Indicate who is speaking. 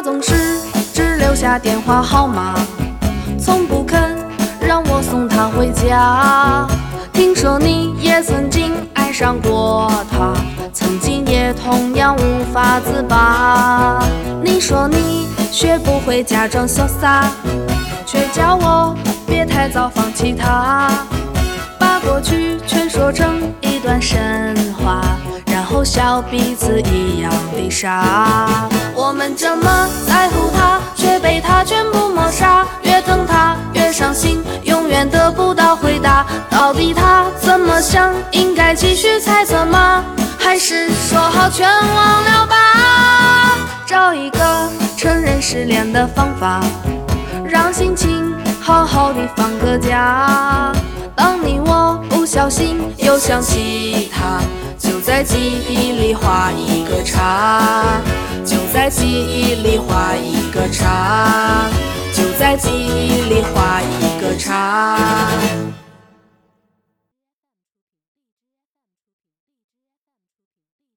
Speaker 1: 他总是只留下电话号码，从不肯让我送他回家。听说你也曾经爱上过他，曾经也同样无法自拔。你说你学不会假装潇洒，却叫我别太早放弃他，把过去全说成一段神笑彼此一样的傻。我们这么在乎他，却被他全部抹杀，越疼他越伤心，永远得不到回答。到底他怎么想？应该继续猜测吗？还是说好全忘了吧？找一个承认失恋的方法，让心情好好的放个假。当你我不小心又想起，在记忆里画一个叉，就在记忆里画一个叉，就在记忆里画一个叉。